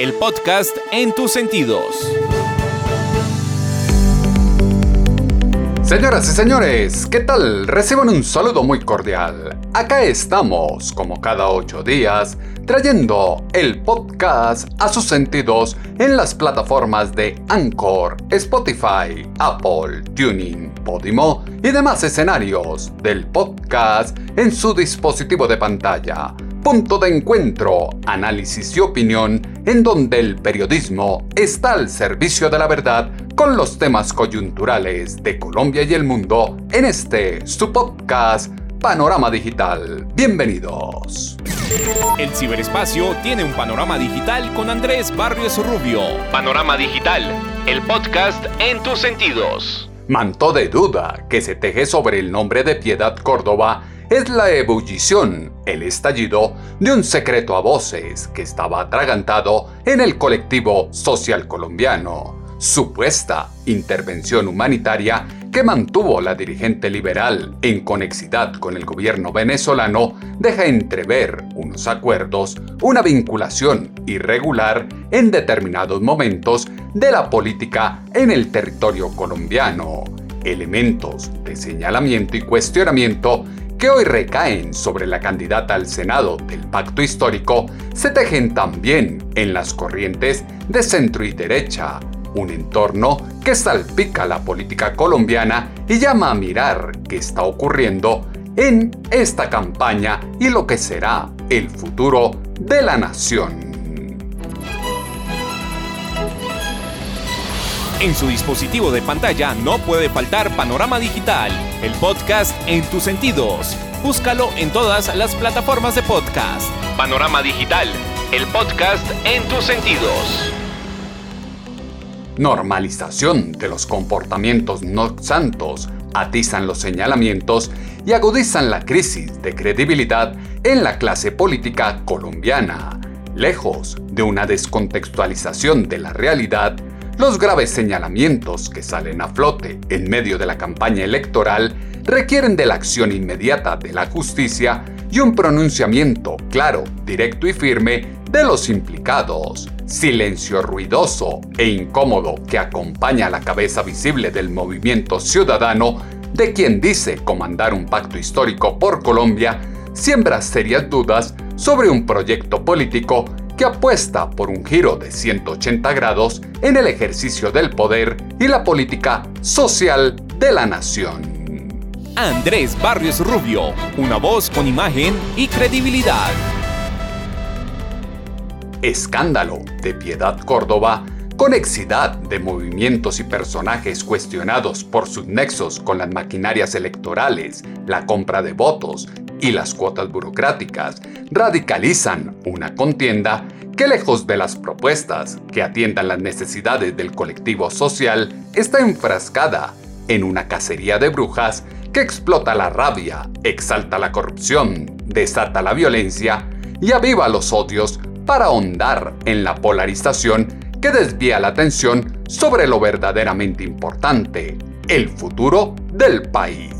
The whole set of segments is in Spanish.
el podcast en tus sentidos. Señoras y señores, ¿qué tal? Reciban un saludo muy cordial. Acá estamos, como cada ocho días, trayendo el podcast a sus sentidos en las plataformas de Anchor, Spotify, Apple, Tuning, Podimo y demás escenarios del podcast en su dispositivo de pantalla punto de encuentro, análisis y opinión en donde el periodismo está al servicio de la verdad con los temas coyunturales de Colombia y el mundo en este su podcast Panorama Digital. Bienvenidos. El ciberespacio tiene un panorama digital con Andrés Barrios Rubio. Panorama Digital, el podcast en tus sentidos. Manto de duda que se teje sobre el nombre de Piedad Córdoba es la ebullición, el estallido de un secreto a voces que estaba atragantado en el colectivo social colombiano. Supuesta intervención humanitaria que mantuvo la dirigente liberal en conexidad con el gobierno venezolano deja entrever unos acuerdos, una vinculación irregular en determinados momentos de la política en el territorio colombiano. Elementos de señalamiento y cuestionamiento que hoy recaen sobre la candidata al Senado del Pacto Histórico se tejen también en las corrientes de centro y derecha, un entorno que salpica la política colombiana y llama a mirar qué está ocurriendo en esta campaña y lo que será el futuro de la nación. En su dispositivo de pantalla no puede faltar Panorama Digital, el podcast en tus sentidos. Búscalo en todas las plataformas de podcast. Panorama Digital, el podcast en tus sentidos. Normalización de los comportamientos no santos atizan los señalamientos y agudizan la crisis de credibilidad en la clase política colombiana. Lejos de una descontextualización de la realidad, los graves señalamientos que salen a flote en medio de la campaña electoral requieren de la acción inmediata de la justicia y un pronunciamiento claro, directo y firme de los implicados. Silencio ruidoso e incómodo que acompaña la cabeza visible del movimiento ciudadano de quien dice comandar un pacto histórico por Colombia, siembra serias dudas sobre un proyecto político que apuesta por un giro de 180 grados en el ejercicio del poder y la política social de la nación. Andrés Barrios Rubio, una voz con imagen y credibilidad. Escándalo de Piedad Córdoba, conexidad de movimientos y personajes cuestionados por sus nexos con las maquinarias electorales, la compra de votos y las cuotas burocráticas radicalizan una contienda que lejos de las propuestas que atiendan las necesidades del colectivo social, está enfrascada en una cacería de brujas que explota la rabia, exalta la corrupción, desata la violencia y aviva los odios para ahondar en la polarización que desvía la atención sobre lo verdaderamente importante, el futuro del país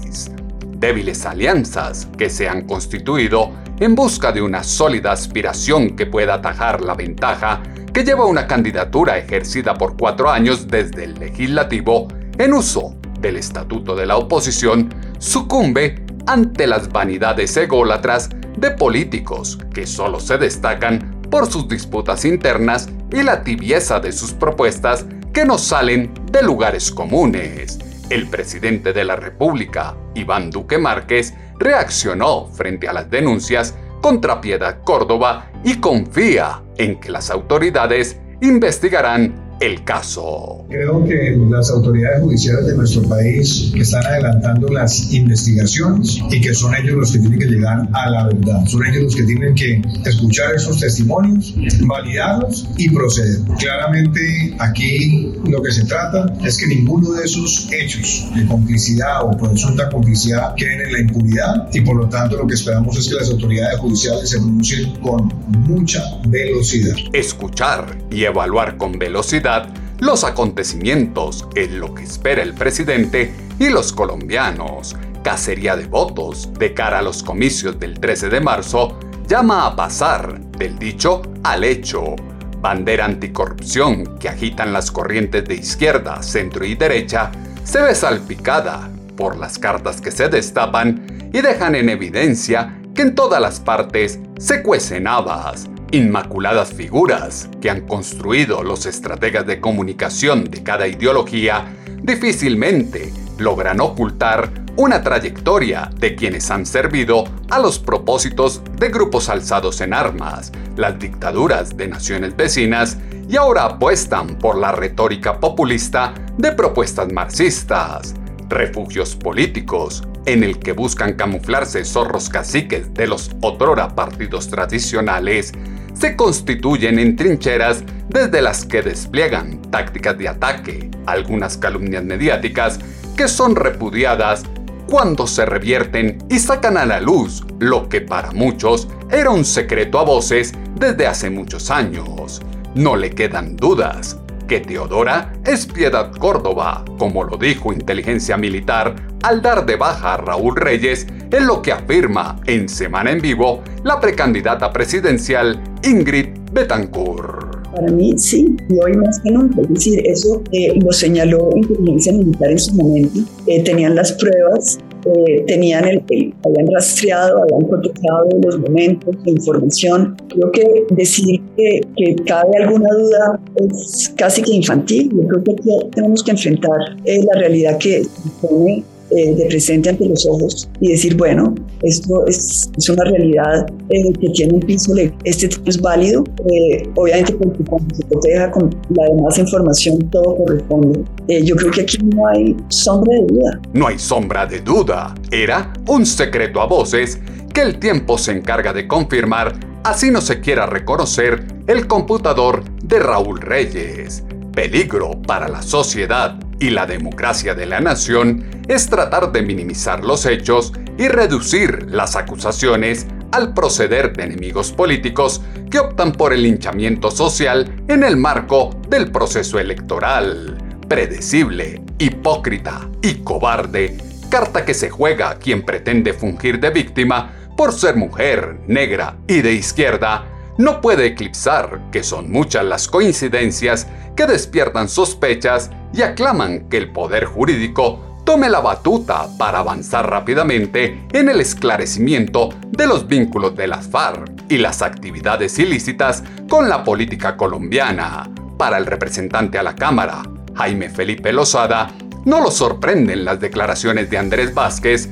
débiles alianzas que se han constituido en busca de una sólida aspiración que pueda atajar la ventaja que lleva una candidatura ejercida por cuatro años desde el legislativo en uso del estatuto de la oposición, sucumbe ante las vanidades ególatras de políticos que solo se destacan por sus disputas internas y la tibieza de sus propuestas que no salen de lugares comunes. El presidente de la República, Iván Duque Márquez, reaccionó frente a las denuncias contra Piedad Córdoba y confía en que las autoridades investigarán el caso. Creo que las autoridades judiciales de nuestro país están adelantando las investigaciones y que son ellos los que tienen que llegar a la verdad. Son ellos los que tienen que escuchar esos testimonios, validarlos y proceder. Claramente aquí lo que se trata es que ninguno de esos hechos de complicidad o presunta complicidad queden en la impunidad y por lo tanto lo que esperamos es que las autoridades judiciales se pronuncien con mucha velocidad. Escuchar y evaluar con velocidad los acontecimientos es lo que espera el presidente y los colombianos. Cacería de votos de cara a los comicios del 13 de marzo llama a pasar del dicho al hecho. Bandera anticorrupción que agitan las corrientes de izquierda, centro y derecha se ve salpicada por las cartas que se destapan y dejan en evidencia que en todas las partes se cuecen habas, inmaculadas figuras que han construido los estrategas de comunicación de cada ideología difícilmente logran ocultar una trayectoria de quienes han servido a los propósitos de grupos alzados en armas, las dictaduras de naciones vecinas y ahora apuestan por la retórica populista de propuestas marxistas, refugios políticos, en el que buscan camuflarse zorros caciques de los otrora partidos tradicionales, se constituyen en trincheras desde las que despliegan tácticas de ataque, algunas calumnias mediáticas que son repudiadas cuando se revierten y sacan a la luz lo que para muchos era un secreto a voces desde hace muchos años. No le quedan dudas que Teodora es Piedad Córdoba, como lo dijo Inteligencia Militar al dar de baja a Raúl Reyes en lo que afirma en Semana en Vivo la precandidata presidencial Ingrid Betancourt. Para mí sí, y hoy más que nunca. Es decir, eso eh, lo señaló Inteligencia Militar en su momento. Eh, tenían las pruebas eh, tenían el, habían rastreado, habían protejado los momentos, información. Creo que decir que, que, cabe alguna duda es casi que infantil. Yo creo que aquí tenemos que enfrentar eh, la realidad que pone eh, de presente ante los ojos y decir, bueno, esto es, es una realidad eh, que tiene un piso, este tipo es válido, eh, obviamente porque cuando se proteja con la demás información todo corresponde. yo creo que aquí no hay sombra de duda. No hay sombra de duda. Era un secreto a voces que el tiempo se encarga de confirmar, así no se quiera reconocer el computador de Raúl Reyes. Peligro para la sociedad y la democracia de la nación es tratar de minimizar los hechos y reducir las acusaciones al proceder de enemigos políticos que optan por el linchamiento social en el marco del proceso electoral. Predecible, hipócrita y cobarde, carta que se juega a quien pretende fungir de víctima por ser mujer, negra y de izquierda, no puede eclipsar que son muchas las coincidencias que despiertan sospechas y aclaman que el poder jurídico tome la batuta para avanzar rápidamente en el esclarecimiento de los vínculos de las FARC y las actividades ilícitas con la política colombiana. Para el representante a la Cámara, Jaime Felipe Lozada, no lo sorprenden las declaraciones de Andrés Vázquez,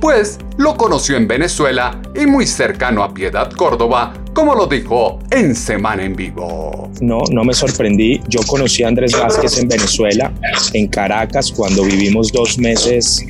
pues lo conoció en Venezuela y muy cercano a Piedad Córdoba, como lo dijo en Semana en Vivo. No, no me sorprendí. Yo conocí a Andrés Vázquez en Venezuela, en Caracas, cuando vivimos dos meses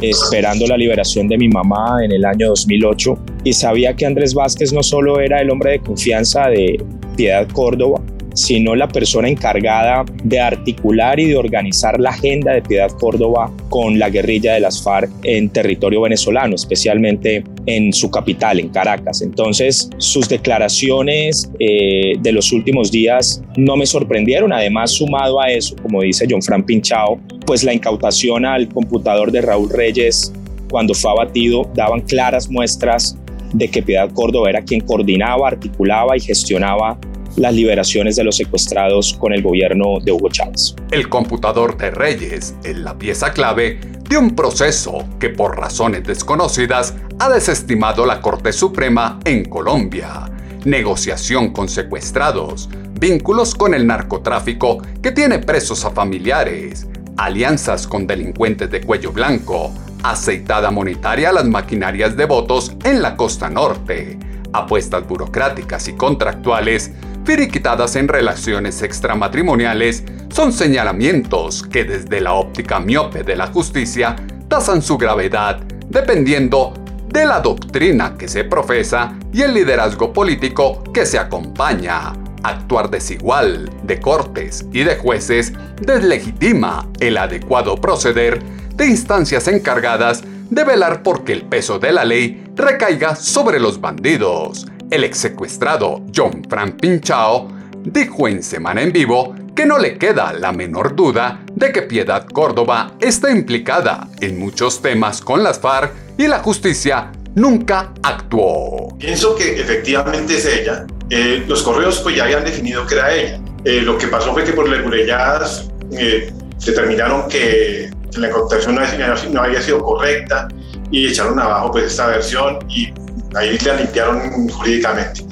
esperando la liberación de mi mamá en el año 2008 y sabía que Andrés Vázquez no solo era el hombre de confianza de Piedad Córdoba, sino la persona encargada de articular y de organizar la agenda de Piedad Córdoba con la guerrilla de las FARC en territorio venezolano, especialmente en su capital, en Caracas. Entonces, sus declaraciones eh, de los últimos días no me sorprendieron. Además, sumado a eso, como dice John Fran Pinchao, pues la incautación al computador de Raúl Reyes cuando fue abatido daban claras muestras de que Piedad Córdoba era quien coordinaba, articulaba y gestionaba las liberaciones de los secuestrados con el gobierno de Hugo Chávez. El computador de Reyes es la pieza clave de un proceso que por razones desconocidas ha desestimado la Corte Suprema en Colombia. Negociación con secuestrados, vínculos con el narcotráfico que tiene presos a familiares, alianzas con delincuentes de cuello blanco, aceitada monetaria a las maquinarias de votos en la costa norte, apuestas burocráticas y contractuales firiquitadas en relaciones extramatrimoniales son señalamientos que desde la óptica miope de la justicia tasan su gravedad dependiendo de la doctrina que se profesa y el liderazgo político que se acompaña. Actuar desigual de cortes y de jueces deslegitima el adecuado proceder de instancias encargadas de velar porque el peso de la ley recaiga sobre los bandidos. El ex secuestrado John Frank Pinchao dijo en Semana en Vivo que no le queda la menor duda de que Piedad Córdoba está implicada en muchos temas con las FARC y la justicia nunca actuó. Pienso que efectivamente es ella. Eh, los correos pues ya habían definido que era ella. Eh, lo que pasó fue que por las eh, determinaron que la incautación no, había sido correcta y echaron abajo pues esta versión y ahí la limpiaron jurídicamente.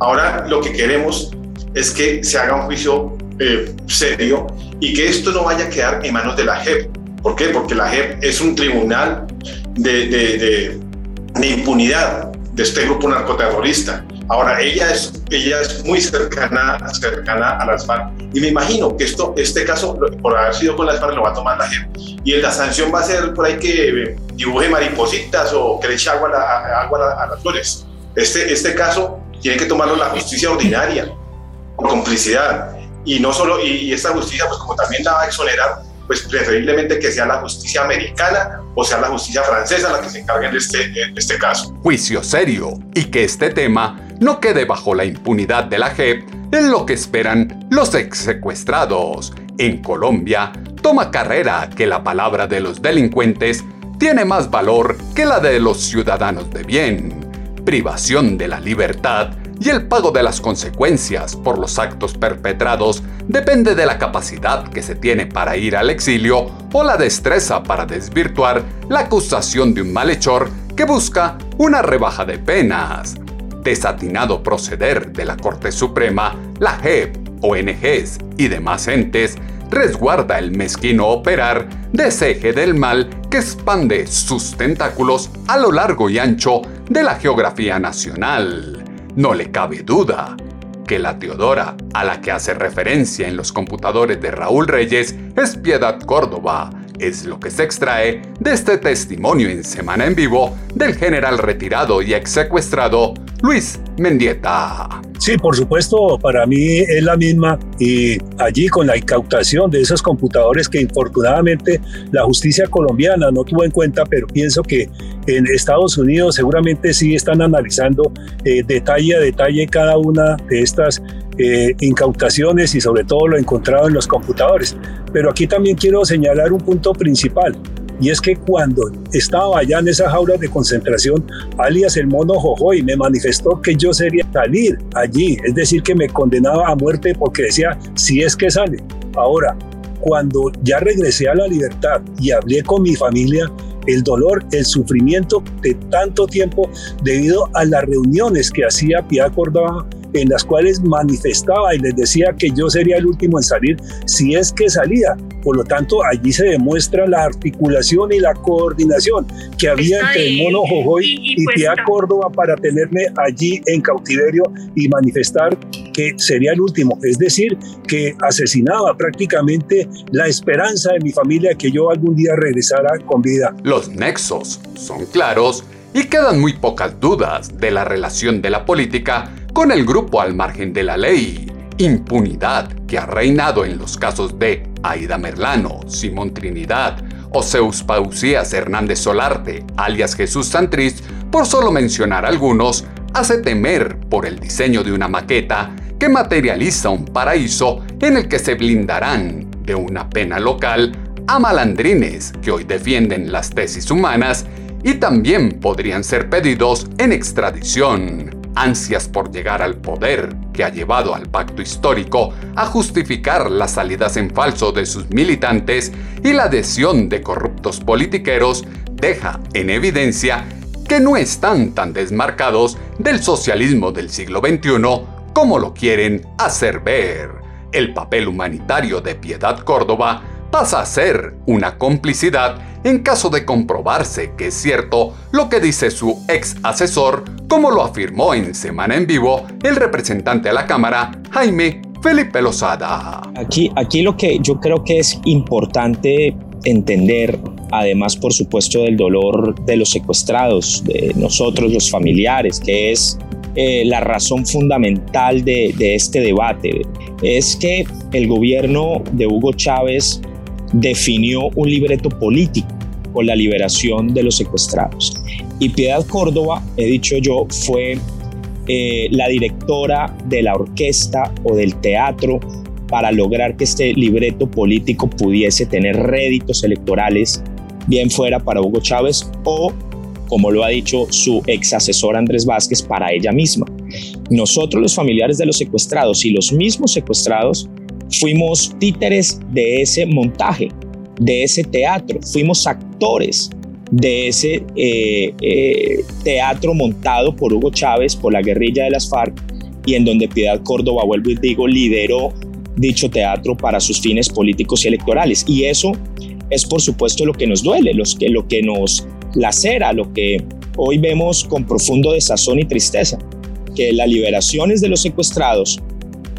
Ahora lo que queremos es que se haga un juicio eh, serio y que esto no vaya a quedar en manos de la JEP. ¿Por qué? Porque la JEP es un tribunal de, de, de impunidad de este grupo narcoterrorista. Ahora, ella es, ella es muy cercana, cercana a las FARC y me imagino que esto, este caso, por haber sido con las FARC, lo va a tomar la gente. Y la sanción va a ser por ahí que dibuje maripositas o que le eche agua, a, agua a, las flores. Este, este caso tiene que tomarlo la justicia ordinaria, con complicidad. Y no solo, y, esta justicia, pues como también la va a exonerar, pues preferiblemente que sea la justicia americana o sea la justicia francesa la que se encargue de este, de este caso. Juicio serio y que este tema no quede bajo la impunidad de la JEP en lo que esperan los ex secuestrados. En Colombia, toma carrera que la palabra de los delincuentes tiene más valor que la de los ciudadanos de bien. Privación de la libertad y el pago de las consecuencias por los actos perpetrados depende de la capacidad que se tiene para ir al exilio o la destreza para desvirtuar la acusación de un malhechor que busca una rebaja de penas desatinado proceder de la Corte Suprema, la JEP, ONGs y demás entes resguarda el mezquino operar de ese eje del mal que expande sus tentáculos a lo largo y ancho de la geografía nacional. No le cabe duda que la Teodora a la que hace referencia en los computadores de Raúl Reyes es Piedad Córdoba, es lo que se extrae de este testimonio en Semana en Vivo del general retirado y ex secuestrado Luis Mendieta. Sí, por supuesto, para mí es la misma y allí con la incautación de esos computadores que infortunadamente la justicia colombiana no tuvo en cuenta, pero pienso que en Estados Unidos seguramente sí están analizando eh, detalle a detalle cada una de estas eh, incautaciones y sobre todo lo encontrado en los computadores. Pero aquí también quiero señalar un punto principal. Y es que cuando estaba allá en esa jaula de concentración, alias el mono Jojoy me manifestó que yo sería salir allí, es decir, que me condenaba a muerte porque decía, si es que sale. Ahora, cuando ya regresé a la libertad y hablé con mi familia, el dolor, el sufrimiento de tanto tiempo debido a las reuniones que hacía Pia Córdoba en las cuales manifestaba y les decía que yo sería el último en salir si es que salía. Por lo tanto, allí se demuestra la articulación y la coordinación que había entre el mono Jojoy y, y, Pia Córdoba para tenerme allí en cautiverio y manifestar que sería el último. Es decir, que asesinaba prácticamente la esperanza de mi familia que yo algún día regresara con vida. Los nexos son claros y quedan muy pocas dudas de la relación de la política con el grupo al margen de la ley. Impunidad que ha reinado en los casos de Aida Merlano, Simón Trinidad, Oseus Pausías Hernández Solarte, alias Jesús Santrich, por solo mencionar algunos, hace temer por el diseño de una maqueta que materializa un paraíso en el que se blindarán de una pena local a malandrines que hoy defienden las tesis humanas y también podrían ser pedidos en extradición ansias por llegar al poder que ha llevado al pacto histórico a justificar las salidas en falso de sus militantes y la adhesión de corruptos politiqueros deja en evidencia que no están tan desmarcados del socialismo del siglo XXI como lo quieren hacer ver. El papel humanitario de Piedad Córdoba pasa a ser una complicidad en caso de comprobarse que es cierto lo que dice su ex asesor, como lo afirmó en Semana en Vivo el representante a la Cámara, Jaime Felipe Lozada. Aquí, aquí lo que yo creo que es importante entender, además por supuesto del dolor de los secuestrados, de nosotros los familiares, que es eh, la razón fundamental de, de este debate, es que el gobierno de Hugo Chávez definió un libreto político con la liberación de los secuestrados. Y Piedad Córdoba, he dicho yo, fue eh, la directora de la orquesta o del teatro para lograr que este libreto político pudiese tener réditos electorales, bien fuera para Hugo Chávez o, como lo ha dicho su ex asesor Andrés Vázquez, para ella misma. Nosotros los familiares de los secuestrados y los mismos secuestrados fuimos títeres de ese montaje, de ese teatro, fuimos actores de ese eh, eh, teatro montado por Hugo Chávez, por la guerrilla de las FARC, y en donde Piedad Córdoba, vuelvo y digo, lideró dicho teatro para sus fines políticos y electorales. Y eso es por supuesto lo que nos duele, los que, lo que nos lacera, lo que hoy vemos con profundo desazón y tristeza, que las liberaciones de los secuestrados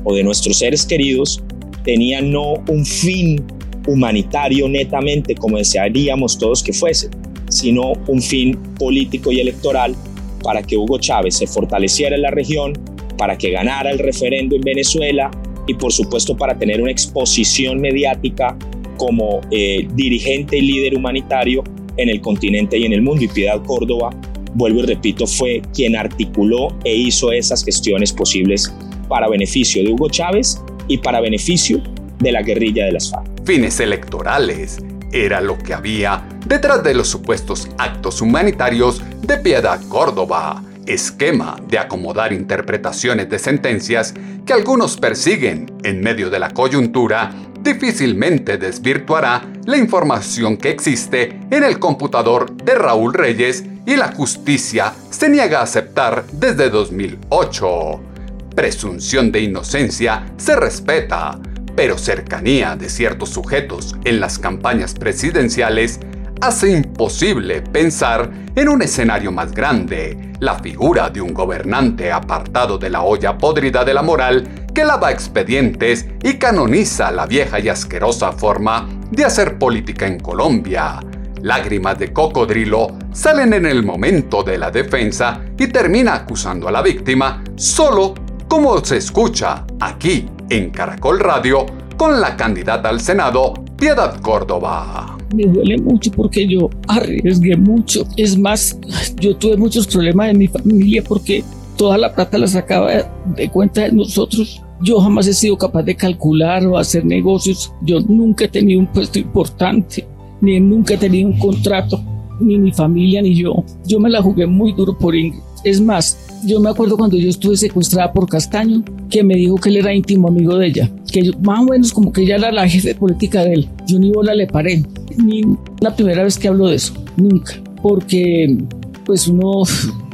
o de nuestros seres queridos tenían no un fin humanitario netamente como desearíamos todos que fuese, sino un fin político y electoral para que Hugo Chávez se fortaleciera en la región, para que ganara el referendo en Venezuela y por supuesto para tener una exposición mediática como eh, dirigente y líder humanitario en el continente y en el mundo. Y Piedad Córdoba, vuelvo y repito, fue quien articuló e hizo esas gestiones posibles para beneficio de Hugo Chávez y para beneficio de la guerrilla de las FARC. Fines electorales era lo que había detrás de los supuestos actos humanitarios de Piedad Córdoba, esquema de acomodar interpretaciones de sentencias que algunos persiguen en medio de la coyuntura, difícilmente desvirtuará la información que existe en el computador de Raúl Reyes y la justicia se niega a aceptar desde 2008. Presunción de inocencia se respeta, pero cercanía de ciertos sujetos en las campañas presidenciales hace imposible pensar en un escenario más grande, la figura de un gobernante apartado de la olla podrida de la moral que lava expedientes y canoniza la vieja y asquerosa forma de hacer política en Colombia. Lágrimas de cocodrilo salen en el momento de la defensa y termina acusando a la víctima solo como se escucha aquí en Caracol Radio con la candidata al Senado, Piedad Córdoba. Me duele mucho porque yo arriesgué mucho. Es más, yo tuve muchos problemas en mi familia porque toda la plata la sacaba de cuenta de nosotros. Yo jamás he sido capaz de calcular o hacer negocios. Yo nunca he tenido un puesto importante, ni nunca he tenido un contrato, ni mi familia ni yo. Yo me la jugué muy duro por Ingrid. Es más, yo me acuerdo cuando yo estuve secuestrada por Castaño, que me dijo que él era íntimo amigo de ella, que más o menos como que ella era la jefe política de él. Yo ni bola le paré, ni la primera vez que hablo de eso, nunca, porque pues uno,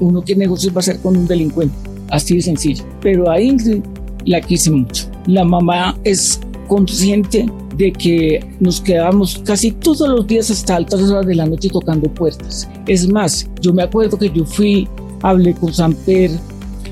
uno qué negocios va a hacer con un delincuente, así de sencillo. Pero a Ingrid la quise mucho. La mamá es consciente de que nos quedábamos casi todos los días hasta altas horas de la noche tocando puertas. Es más, yo me acuerdo que yo fui hablé con Samper,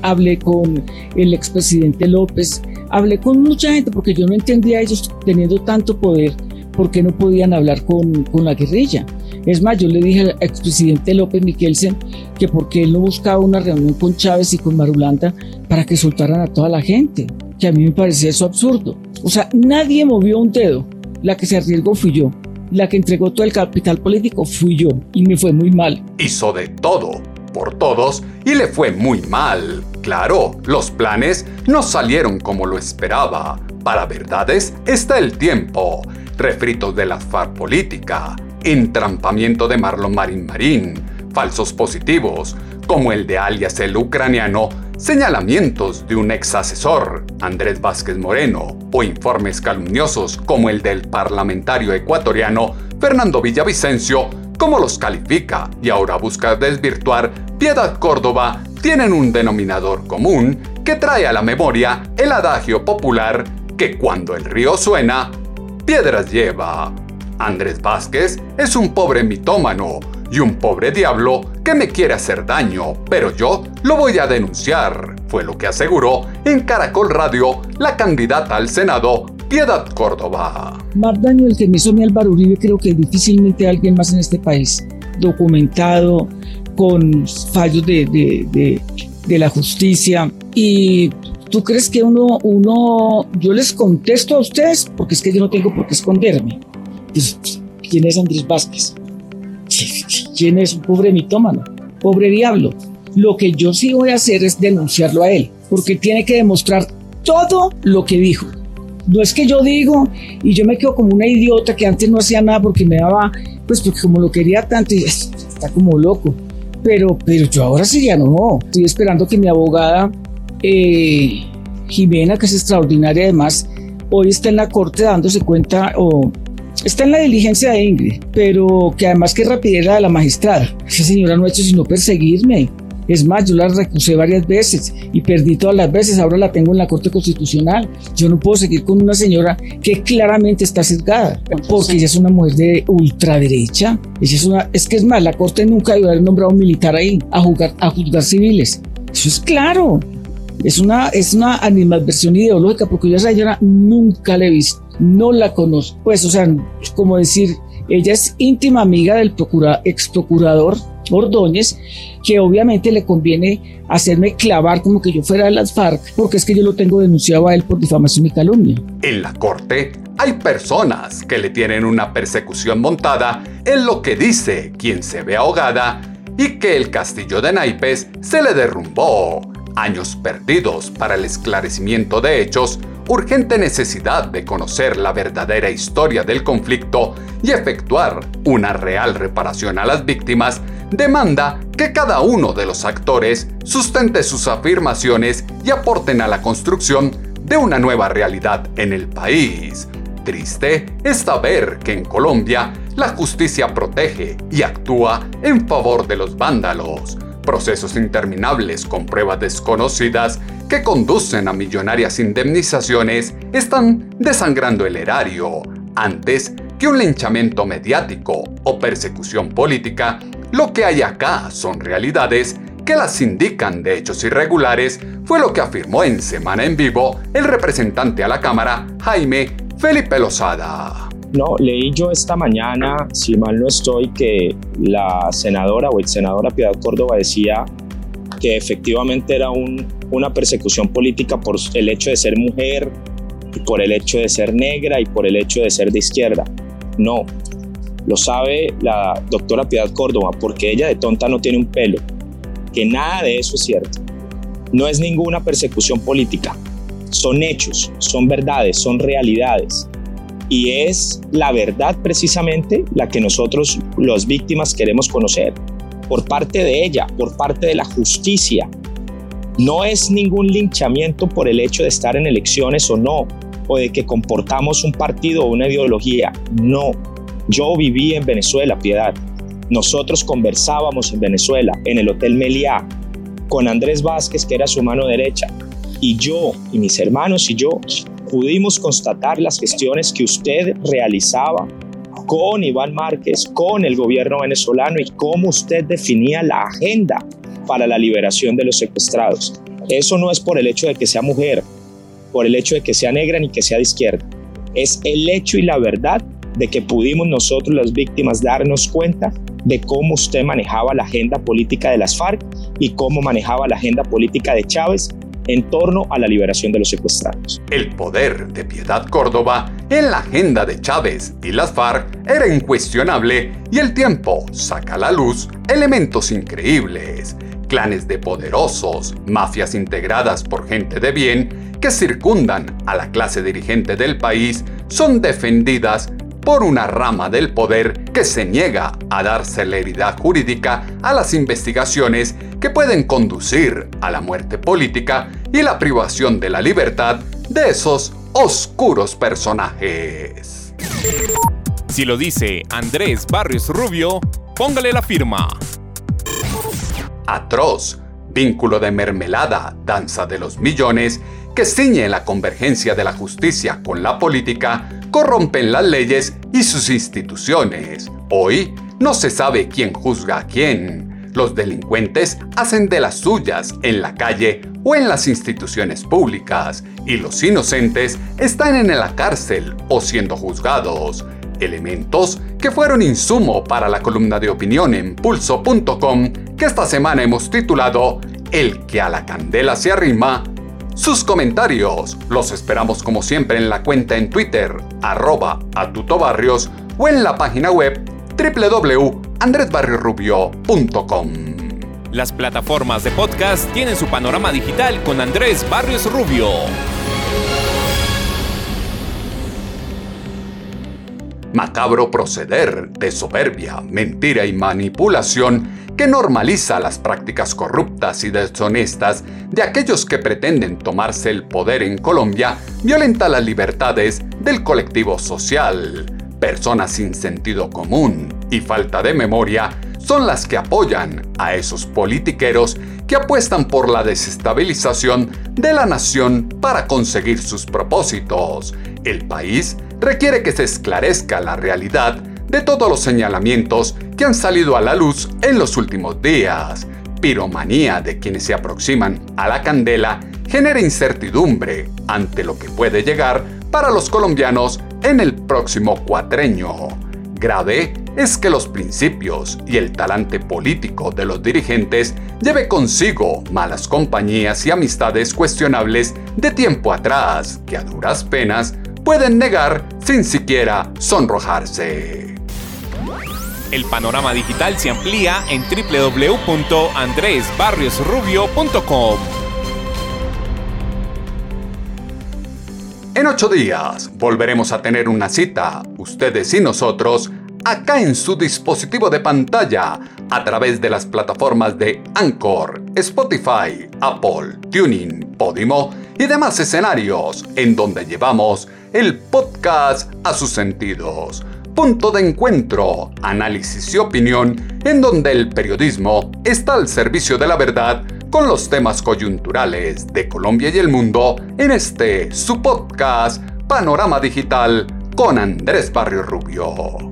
hablé con el expresidente López, hablé con mucha gente porque yo no entendía a ellos teniendo tanto poder, por qué no podían hablar con, con la guerrilla. Es más, yo le dije al expresidente López Miquelsen que porque él no buscaba una reunión con Chávez y con Marulanda para que soltaran a toda la gente, que a mí me parecía eso absurdo. O sea, nadie movió un dedo. La que se arriesgó fui yo. La que entregó todo el capital político fui yo y me fue muy mal. Hizo de todo por todos y le fue muy mal. Claro, los planes no salieron como lo esperaba. Para verdades está el tiempo. Refritos de la FARC política, entrampamiento de Marlon Marín Marín, falsos positivos, como el de alias el ucraniano, señalamientos de un ex asesor, Andrés Vázquez Moreno, o informes calumniosos como el del parlamentario ecuatoriano Fernando Villavicencio, como los califica y ahora busca desvirtuar Piedad Córdoba, tienen un denominador común que trae a la memoria el adagio popular que cuando el río suena, piedras lleva. Andrés Vázquez es un pobre mitómano y un pobre diablo que me quiere hacer daño, pero yo lo voy a denunciar, fue lo que aseguró en Caracol Radio la candidata al Senado, Piedad Córdoba. Más daño el que me hizo mi Álvaro Uribe creo que difícilmente alguien más en este país, documentado, con fallos de, de la justicia y ¿Tú crees que uno, uno, yo les contesto a ustedes porque es que yo no tengo por qué esconderme? Pues, ¿quién es Andrés Vázquez? ¿Quién es un pobre mitómano? Pobre diablo. Lo que yo sí voy a hacer es denunciarlo a él, porque tiene que demostrar todo lo que dijo. No es que yo digo y yo me quedo como una idiota que antes no hacía nada porque me daba, pues porque como lo quería tanto, y está como loco. Pero, pero yo ahora sí ya no. Estoy esperando que mi abogada eh, Jimena, que es extraordinaria además, hoy está en la corte dándose cuenta o está en la diligencia de Ingrid, pero que además que rapidez de la magistrada. Esa señora no ha hecho sino perseguirme. Es más, yo la recusé varias veces y perdí todas las veces, ahora la tengo en la Corte Constitucional. Yo no puedo seguir con una señora que claramente está sesgada, porque ella es una mujer de ultraderecha. Ella es, una, es que es más, la Corte nunca a haber nombrado un militar ahí a, jugar, a juzgar civiles. Eso es claro. Es una, es una animadversión ideológica porque yo a esa señora nunca la he visto, no la conozco. Pues, o sea, como decir, ella es íntima amiga del procura, ex procurador Ordóñez, que obviamente le conviene hacerme clavar como que yo fuera de las FARC, porque es que yo lo tengo denunciado a él por difamación y calumnia. En la corte hay personas que le tienen una persecución montada en lo que dice quien se ve ahogada y que el castillo de naipes se le derrumbó años perdidos para el esclarecimiento de hechos, urgente necesidad de conocer la verdadera historia del conflicto y efectuar una real reparación a las víctimas, demanda que cada uno de los actores sustente sus afirmaciones y aporten a la construcción de una nueva realidad en el país. Triste es saber que en Colombia la justicia protege y actúa en favor de los vándalos procesos interminables con pruebas desconocidas que conducen a millonarias indemnizaciones están desangrando el erario. Antes que un linchamiento mediático o persecución política, lo que hay acá son realidades que las indican de hechos irregulares, fue lo que afirmó en Semana en Vivo el representante a la Cámara, Jaime Felipe Lozada. No, leí yo esta mañana, si mal no estoy, que la senadora o ex senadora Piedad Córdoba decía que efectivamente era una persecución política por el hecho de ser mujer, y por el hecho de ser negra y por el hecho de ser de izquierda. No, lo sabe la doctora Piedad Córdoba porque ella de tonta no tiene un pelo, que nada de eso es cierto. No es ninguna persecución política, son hechos, son verdades, son realidades y es la verdad precisamente la que nosotros, las víctimas, queremos conocer por parte de ella, por parte de la justicia. No es ningún linchamiento por el hecho de estar en elecciones o no, o de que comportamos un partido o una ideología. No. Yo viví en Venezuela, Piedad. Nosotros conversábamos en Venezuela, en el Hotel Meliá, con Andrés Vázquez, que era su mano derecha. Y yo y mis hermanos y yo pudimos constatar las gestiones que usted realizaba con Iván Márquez, con el gobierno venezolano y cómo usted definía la agenda para la liberación de los secuestrados. Eso no es por el hecho de que sea mujer, por el hecho de que sea negra ni que sea de izquierda. Es el hecho y la verdad de que pudimos nosotros las víctimas darnos cuenta de cómo usted manejaba la agenda política de las FARC y cómo manejaba la agenda política de Chávez en torno a la liberación de los secuestrados. El poder de Piedad Córdoba en la agenda de Chávez y las FARC era incuestionable y el tiempo saca a la luz elementos increíbles, clanes de poderosos, mafias integradas por gente de bien que circundan a la clase dirigente del país son defendidas por una rama del poder que se niega a dar celeridad jurídica a las investigaciones que pueden conducir a la muerte política y la privación de la libertad de esos oscuros personajes. Si lo dice Andrés Barrios Rubio, póngale la firma. Atroz, vínculo de mermelada, danza de los millones, que ciñe la convergencia de la justicia con la política corrompen las leyes y sus instituciones. Hoy no se sabe quién juzga a quién. Los delincuentes hacen de las suyas en la calle o en las instituciones públicas y los inocentes están en la cárcel o siendo juzgados. Elementos que fueron insumo para la columna de opinión en pulso.com que esta semana hemos titulado El que a la candela se arrima. Sus comentarios los esperamos como siempre en la cuenta en Twitter, arroba atutobarrios o en la página web www.andresbarriosrubio.com. Las plataformas de podcast tienen su panorama digital con Andrés Barrios Rubio. Macabro proceder de soberbia, mentira y manipulación que normaliza las prácticas corruptas y deshonestas de aquellos que pretenden tomarse el poder en Colombia violenta las libertades del colectivo social. Personas sin sentido común y falta de memoria son las que apoyan a esos politiqueros que apuestan por la desestabilización de la nación para conseguir sus propósitos. El país requiere que se esclarezca la realidad de todos los señalamientos que han salido a la luz en los últimos días. Piromanía de quienes se aproximan a la candela genera incertidumbre ante lo que puede llegar para los colombianos en el próximo cuatreño. Grave es que los principios y el talante político de los dirigentes lleve consigo malas compañías y amistades cuestionables de tiempo atrás que a duras penas pueden negar sin siquiera sonrojarse. El panorama digital se amplía en www.andresbarriosrubio.com. En ocho días volveremos a tener una cita, ustedes y nosotros, acá en su dispositivo de pantalla, a través de las plataformas de Anchor, Spotify, Apple, Tuning, Podimo y demás escenarios, en donde llevamos el podcast a sus sentidos. Punto de encuentro, análisis y opinión, en donde el periodismo está al servicio de la verdad con los temas coyunturales de Colombia y el mundo en este su podcast Panorama Digital con Andrés Barrio Rubio.